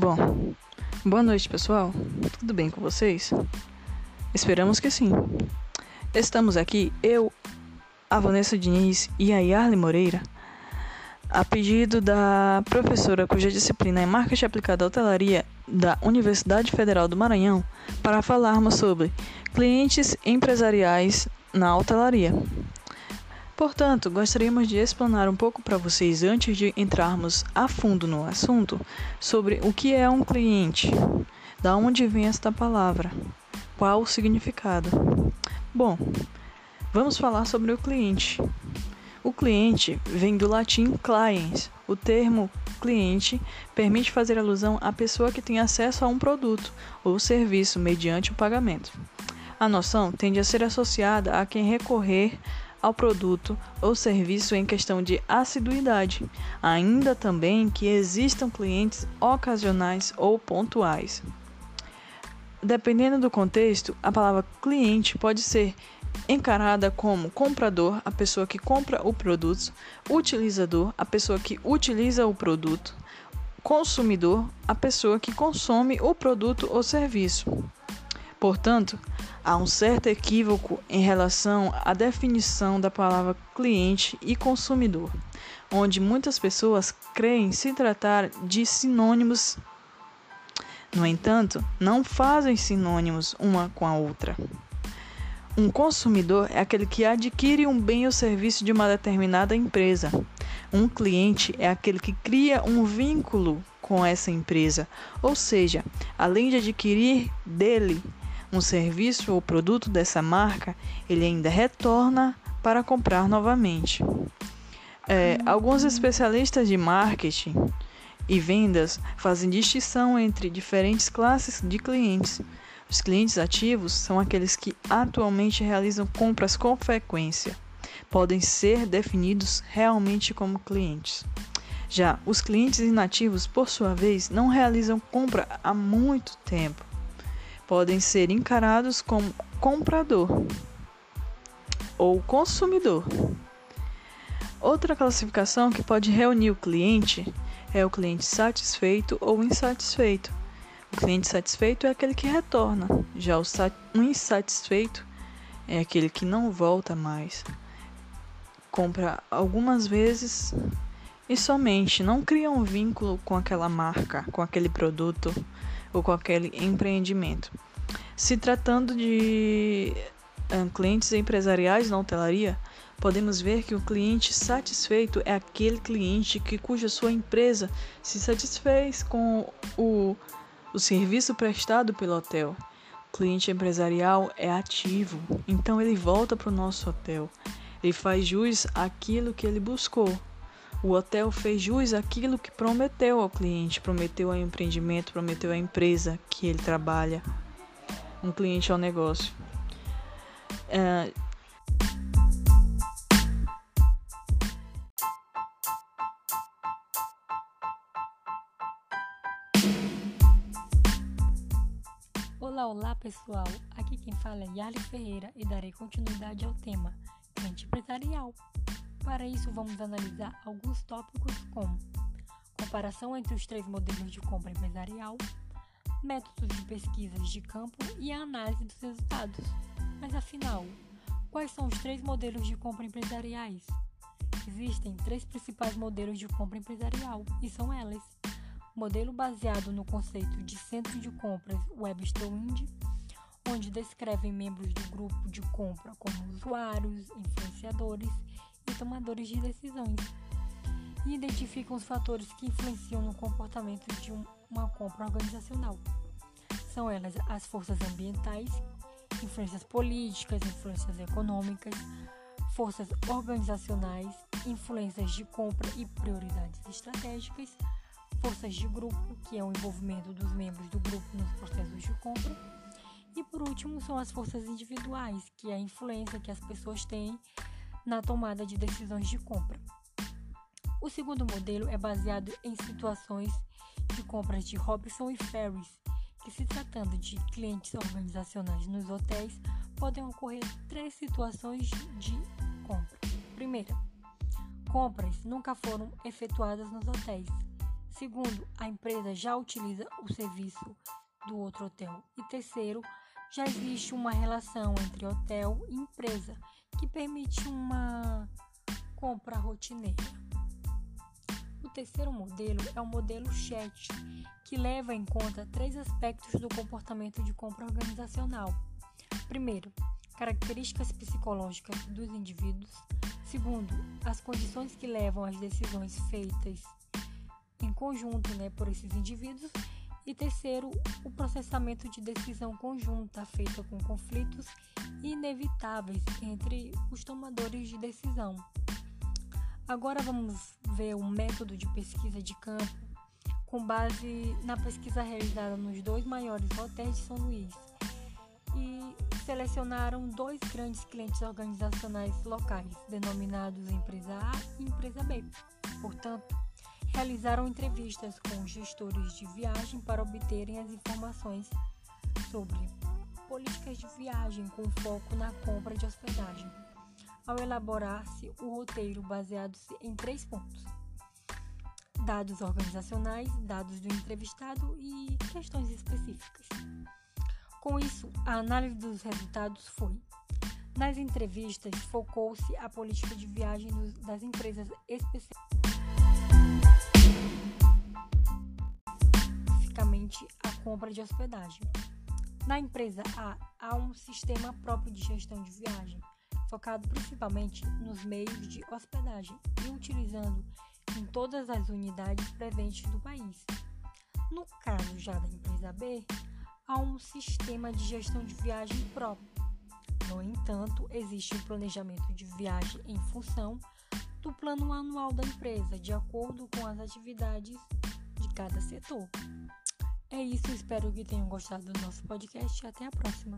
Bom, boa noite pessoal, tudo bem com vocês? Esperamos que sim. Estamos aqui, eu, a Vanessa Diniz e a Yarly Moreira, a pedido da professora cuja disciplina é Marketing Aplicado à Hotelaria da Universidade Federal do Maranhão, para falarmos sobre clientes empresariais na hotelaria. Portanto, gostaríamos de explanar um pouco para vocês antes de entrarmos a fundo no assunto sobre o que é um cliente, da onde vem esta palavra, qual o significado. Bom, vamos falar sobre o cliente. O cliente vem do latim cliens. O termo cliente permite fazer alusão à pessoa que tem acesso a um produto ou serviço mediante o pagamento. A noção tende a ser associada a quem recorrer ao produto ou serviço em questão de assiduidade, ainda também que existam clientes ocasionais ou pontuais. Dependendo do contexto, a palavra cliente pode ser encarada como comprador, a pessoa que compra o produto, utilizador, a pessoa que utiliza o produto, consumidor, a pessoa que consome o produto ou serviço. Portanto, há um certo equívoco em relação à definição da palavra cliente e consumidor, onde muitas pessoas creem se tratar de sinônimos. No entanto, não fazem sinônimos uma com a outra. Um consumidor é aquele que adquire um bem ou serviço de uma determinada empresa. Um cliente é aquele que cria um vínculo com essa empresa, ou seja, além de adquirir dele um serviço ou produto dessa marca, ele ainda retorna para comprar novamente. É, alguns especialistas de marketing e vendas fazem distinção entre diferentes classes de clientes. Os clientes ativos são aqueles que atualmente realizam compras com frequência. Podem ser definidos realmente como clientes. Já os clientes inativos, por sua vez, não realizam compra há muito tempo podem ser encarados como comprador ou consumidor. Outra classificação que pode reunir o cliente é o cliente satisfeito ou insatisfeito. O cliente satisfeito é aquele que retorna, já o insatisfeito é aquele que não volta mais. Compra algumas vezes e somente não cria um vínculo com aquela marca, com aquele produto ou com aquele empreendimento. Se tratando de clientes empresariais na hotelaria, podemos ver que o cliente satisfeito é aquele cliente que cuja sua empresa se satisfez com o, o serviço prestado pelo hotel. O cliente empresarial é ativo, então ele volta para o nosso hotel. Ele faz jus àquilo que ele buscou. O hotel fez jus àquilo que prometeu ao cliente, prometeu ao empreendimento, prometeu à empresa que ele trabalha. Um cliente ao negócio. É... Olá, olá pessoal! Aqui quem fala é Yali Ferreira e darei continuidade ao tema cliente empresarial. Para isso, vamos analisar alguns tópicos como comparação entre os três modelos de compra empresarial, métodos de pesquisas de campo e a análise dos resultados. Mas afinal, quais são os três modelos de compra empresariais? Existem três principais modelos de compra empresarial e são elas: modelo baseado no conceito de centro de compras Webster Wind, onde descrevem membros do grupo de compra como usuários, influenciadores tomadores de decisões, e identificam os fatores que influenciam no comportamento de uma compra organizacional. São elas as forças ambientais, influências políticas, influências econômicas, forças organizacionais, influências de compra e prioridades estratégicas, forças de grupo, que é o envolvimento dos membros do grupo nos processos de compra, e por último são as forças individuais, que é a influência que as pessoas têm na tomada de decisões de compra. O segundo modelo é baseado em situações de compras de Robinson e Ferris, que se tratando de clientes organizacionais nos hotéis, podem ocorrer três situações de compra. Primeira, compras nunca foram efetuadas nos hotéis. Segundo, a empresa já utiliza o serviço do outro hotel. E terceiro, já existe uma relação entre hotel e empresa que permite uma compra rotineira. O terceiro modelo é o modelo chat, que leva em conta três aspectos do comportamento de compra organizacional. Primeiro, características psicológicas dos indivíduos. Segundo, as condições que levam às decisões feitas em conjunto né, por esses indivíduos. E terceiro, o processamento de decisão conjunta feita com conflitos inevitáveis entre os tomadores de decisão. Agora vamos ver o método de pesquisa de campo com base na pesquisa realizada nos dois maiores hotéis de São Luís e selecionaram dois grandes clientes organizacionais locais, denominados Empresa A e Empresa B. Portanto, realizaram entrevistas com gestores de viagem para obterem as informações sobre políticas de viagem com foco na compra de hospedagem, ao elaborar-se o roteiro baseado-se em três pontos: dados organizacionais, dados do entrevistado e questões específicas. Com isso, a análise dos resultados foi nas entrevistas, focou-se a política de viagem das empresas a compra de hospedagem. Na empresa A, há um sistema próprio de gestão de viagem, focado principalmente nos meios de hospedagem e utilizando em todas as unidades presentes do país. No caso já da empresa B, há um sistema de gestão de viagem próprio. No entanto, existe um planejamento de viagem em função do plano anual da empresa, de acordo com as atividades de cada setor. É isso, espero que tenham gostado do nosso podcast até a próxima.